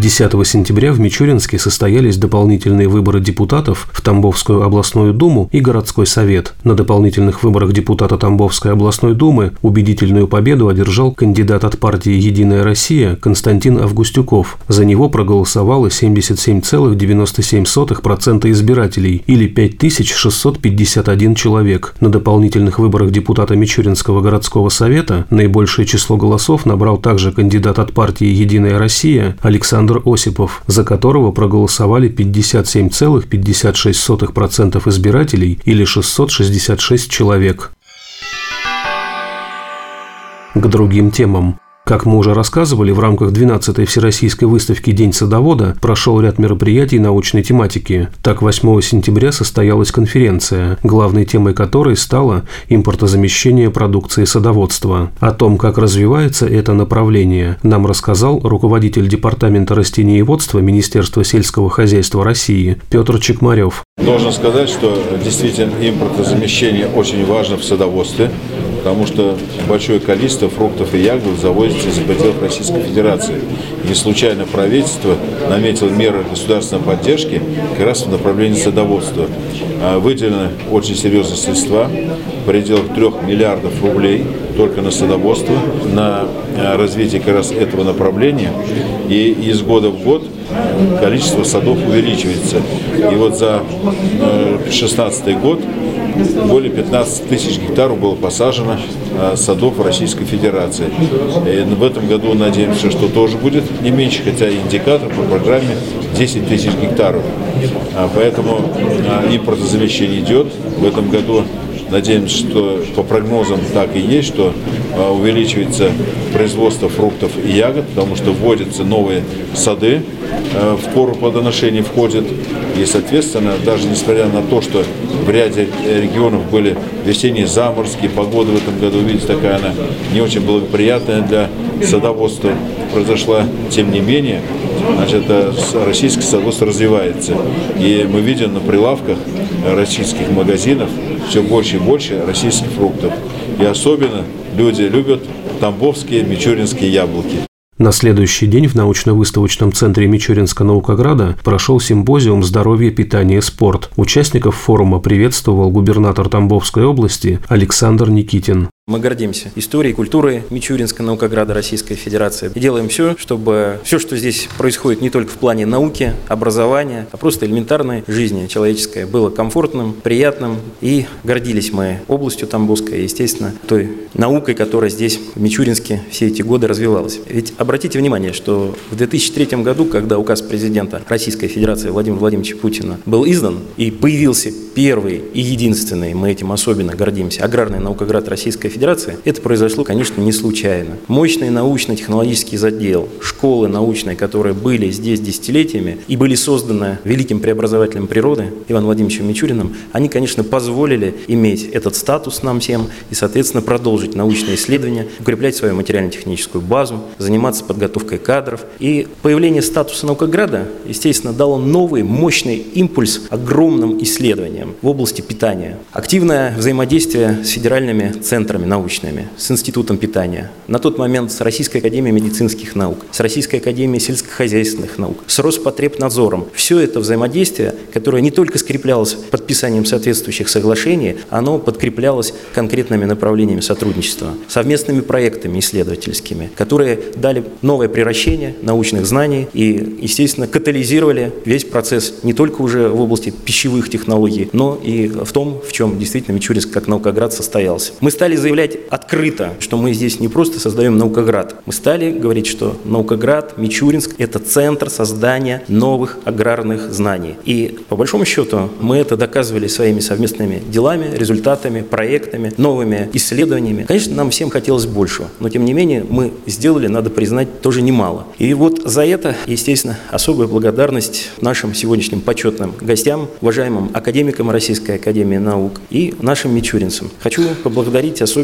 10 сентября в Мичуринске состоялись дополнительные выборы депутатов в Тамбовскую областную думу и городской совет. На дополнительных выборах депутата Тамбовской областной думы убедительную победу одержал кандидат от партии «Единая Россия» Константин Августюков. За него проголосовало 77,97% избирателей или 5651 человек. На дополнительных выборах депутата Мичуринского городского совета наибольшее число голосов набрал также кандидат от партии «Единая Россия» Александр Александр Осипов, за которого проголосовали 57,56% избирателей или 666 человек. К другим темам. Как мы уже рассказывали, в рамках 12-й Всероссийской выставки «День садовода» прошел ряд мероприятий научной тематики. Так, 8 сентября состоялась конференция, главной темой которой стало импортозамещение продукции садоводства. О том, как развивается это направление, нам рассказал руководитель Департамента растениеводства Министерства сельского хозяйства России Петр Чекмарев. Должен сказать, что действительно импортозамещение очень важно в садоводстве потому что большое количество фруктов и ягод завозится из-за пределов Российской Федерации. Не случайно правительство наметило меры государственной поддержки как раз в направлении садоводства. А, выделены очень серьезные средства, в пределах 3 миллиардов рублей только на садоводство, на а, развитие как раз этого направления. И из года в год количество садов увеличивается. И вот за 2016 э, год более 15 тысяч гектаров было посажено э, садов в Российской Федерации. И в этом году надеемся, что тоже будет не меньше, хотя индикатор по программе 10 тысяч гектаров. А поэтому э, импортозамещение идет. В этом году Надеемся, что по прогнозам так и есть, что а, увеличивается производство фруктов и ягод, потому что вводятся новые сады, а, в пору плодоношения входят. И, соответственно, даже несмотря на то, что в ряде регионов были весенние заморские, погода в этом году, видите, такая она не очень благоприятная для садоводства произошла, тем не менее, значит, российский садоводство развивается. И мы видим на прилавках российских магазинов все больше и больше российских фруктов. И особенно люди любят тамбовские, мичуринские яблоки. На следующий день в научно-выставочном центре Мичуринска Наукограда прошел симпозиум «Здоровье, питание, спорт». Участников форума приветствовал губернатор Тамбовской области Александр Никитин. Мы гордимся историей, культурой Мичуринска, Наукограда Российской Федерации. И делаем все, чтобы все, что здесь происходит не только в плане науки, образования, а просто элементарной жизни человеческой, было комфортным, приятным. И гордились мы областью Тамбовской, естественно, той наукой, которая здесь в Мичуринске все эти годы развивалась. Ведь обратите внимание, что в 2003 году, когда указ президента Российской Федерации Владимира Владимировича Путина был издан и появился первый и единственный, мы этим особенно гордимся, аграрный наукоград Российской Федерации, Федерации, это произошло, конечно, не случайно. Мощный научно-технологический задел, школы научные, которые были здесь десятилетиями и были созданы великим преобразователем природы Иваном Владимировичем Мичуриным, они, конечно, позволили иметь этот статус нам всем и, соответственно, продолжить научные исследования, укреплять свою материально-техническую базу, заниматься подготовкой кадров. И появление статуса наукограда, естественно, дало новый мощный импульс огромным исследованиям в области питания. Активное взаимодействие с федеральными центрами научными, с Институтом питания, на тот момент с Российской академией медицинских наук, с Российской академией сельскохозяйственных наук, с Роспотребнадзором. Все это взаимодействие, которое не только скреплялось подписанием соответствующих соглашений, оно подкреплялось конкретными направлениями сотрудничества, совместными проектами исследовательскими, которые дали новое превращение научных знаний и, естественно, катализировали весь процесс не только уже в области пищевых технологий, но и в том, в чем действительно Мичуринск как наукоград состоялся. Мы стали заявлять заявлять открыто, что мы здесь не просто создаем наукоград. Мы стали говорить, что наукоград, Мичуринск – это центр создания новых аграрных знаний. И по большому счету мы это доказывали своими совместными делами, результатами, проектами, новыми исследованиями. Конечно, нам всем хотелось большего, но тем не менее мы сделали, надо признать, тоже немало. И вот за это, естественно, особая благодарность нашим сегодняшним почетным гостям, уважаемым академикам Российской Академии Наук и нашим мичуринцам. Хочу поблагодарить особенно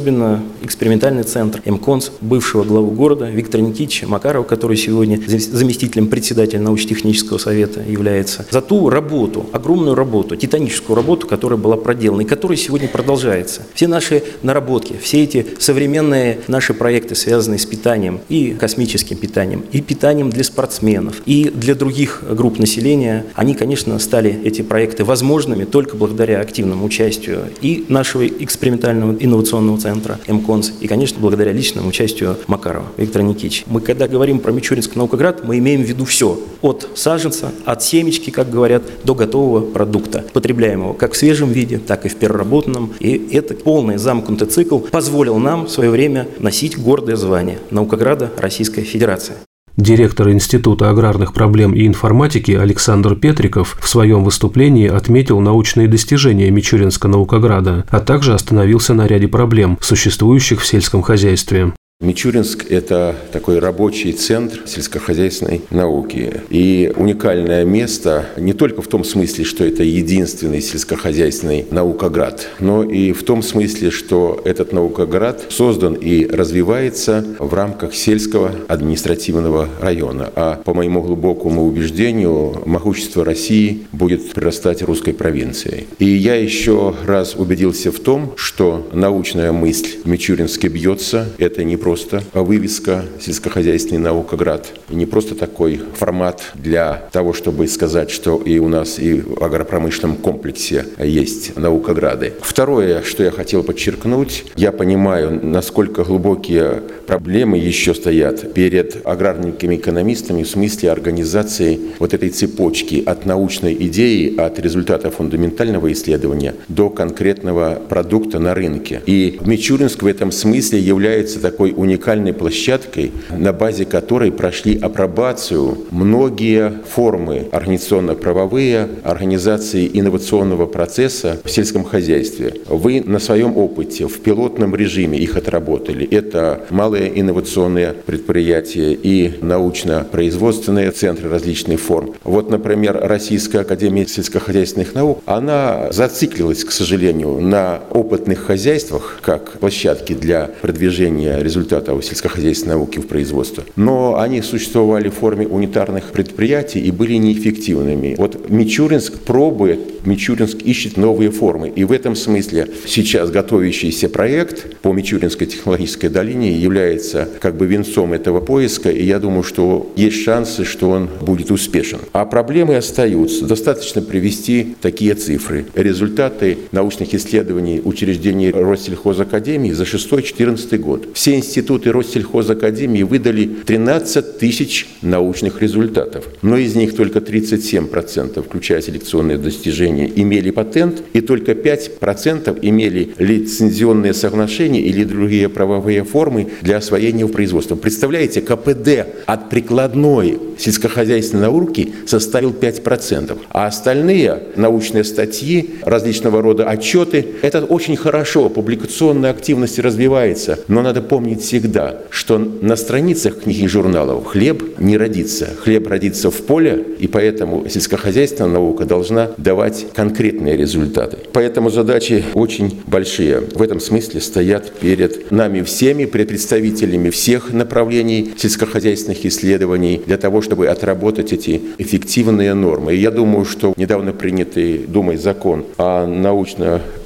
экспериментальный центр МКОНС, бывшего главу города Виктора Никитича Макарова, который сегодня заместителем председателя научно-технического совета является, за ту работу, огромную работу, титаническую работу, которая была проделана и которая сегодня продолжается. Все наши наработки, все эти современные наши проекты, связанные с питанием и космическим питанием, и питанием для спортсменов, и для других групп населения, они, конечно, стали эти проекты возможными только благодаря активному участию и нашего экспериментального инновационного центра МКОНС, и, конечно, благодаря личному участию Макарова Виктора Никитича. Мы, когда говорим про Мичуринск наукоград, мы имеем в виду все. От саженца, от семечки, как говорят, до готового продукта, потребляемого как в свежем виде, так и в переработанном. И это полный замкнутый цикл позволил нам в свое время носить гордое звание наукограда Российской Федерации. Директор Института аграрных проблем и информатики Александр Петриков в своем выступлении отметил научные достижения Мичуринска наукограда, а также остановился на ряде проблем, существующих в сельском хозяйстве. Мичуринск – это такой рабочий центр сельскохозяйственной науки. И уникальное место не только в том смысле, что это единственный сельскохозяйственный наукоград, но и в том смысле, что этот наукоград создан и развивается в рамках сельского административного района. А по моему глубокому убеждению, могущество России будет прирастать русской провинцией. И я еще раз убедился в том, что научная мысль в Мичуринске бьется. Это не просто вывеска сельскохозяйственный наукоград, не просто такой формат для того, чтобы сказать, что и у нас и в агропромышленном комплексе есть наукограды. Второе, что я хотел подчеркнуть, я понимаю, насколько глубокие проблемы еще стоят перед аграрниками экономистами в смысле организации вот этой цепочки от научной идеи, от результата фундаментального исследования до конкретного продукта на рынке. И Мичуринск в этом смысле является такой уникальной площадкой, на базе которой прошли апробацию многие формы организационно-правовые, организации инновационного процесса в сельском хозяйстве. Вы на своем опыте в пилотном режиме их отработали. Это малые инновационные предприятия и научно-производственные центры различных форм. Вот, например, Российская академия сельскохозяйственных наук, она зациклилась, к сожалению, на опытных хозяйствах, как площадки для продвижения результатов результатов сельскохозяйственной науки в производство. Но они существовали в форме унитарных предприятий и были неэффективными. Вот Мичуринск пробует, Мичуринск ищет новые формы. И в этом смысле сейчас готовящийся проект по Мичуринской технологической долине является как бы венцом этого поиска. И я думаю, что есть шансы, что он будет успешен. А проблемы остаются. Достаточно привести такие цифры. Результаты научных исследований учреждений Россельхозакадемии за 6-14 год. Все институты институты Россельхозакадемии выдали 13 тысяч научных результатов, но из них только 37%, включая селекционные достижения, имели патент, и только 5% имели лицензионные соглашения или другие правовые формы для освоения в производство. Представляете, КПД от прикладной сельскохозяйственной науки составил 5%, а остальные научные статьи, различного рода отчеты, это очень хорошо, публикационная активность развивается, но надо помнить всегда, что на страницах книг и журналов хлеб не родится. Хлеб родится в поле, и поэтому сельскохозяйственная наука должна давать конкретные результаты. Поэтому задачи очень большие. В этом смысле стоят перед нами всеми, перед представителями всех направлений сельскохозяйственных исследований для того, чтобы отработать эти эффективные нормы. И я думаю, что недавно принятый Думой закон о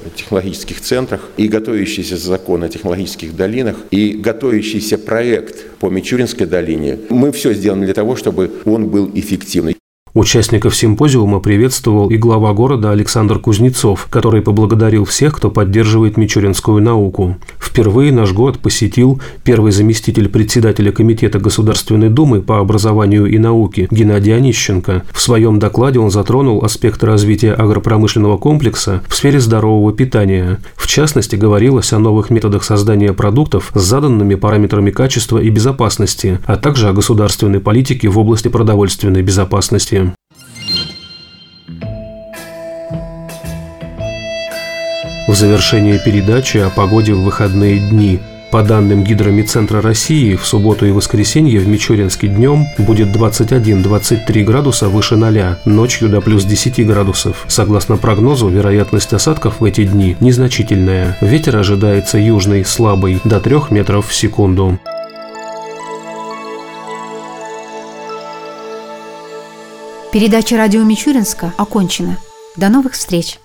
научно-технологических центрах и готовящийся закон о технологических долинах и готовящийся проект по Мичуринской долине, мы все сделали для того, чтобы он был эффективный. Участников симпозиума приветствовал и глава города Александр Кузнецов, который поблагодарил всех, кто поддерживает мичуринскую науку. Впервые наш город посетил первый заместитель председателя Комитета Государственной Думы по образованию и науке Геннадий Онищенко. В своем докладе он затронул аспекты развития агропромышленного комплекса в сфере здорового питания. В частности, говорилось о новых методах создания продуктов с заданными параметрами качества и безопасности, а также о государственной политике в области продовольственной безопасности. В завершении передачи о погоде в выходные дни. По данным Гидромедцентра России, в субботу и воскресенье в Мичуринске днем будет 21-23 градуса выше 0, ночью до плюс 10 градусов. Согласно прогнозу, вероятность осадков в эти дни незначительная. Ветер ожидается южный, слабый, до 3 метров в секунду. Передача радио Мичуринска окончена. До новых встреч!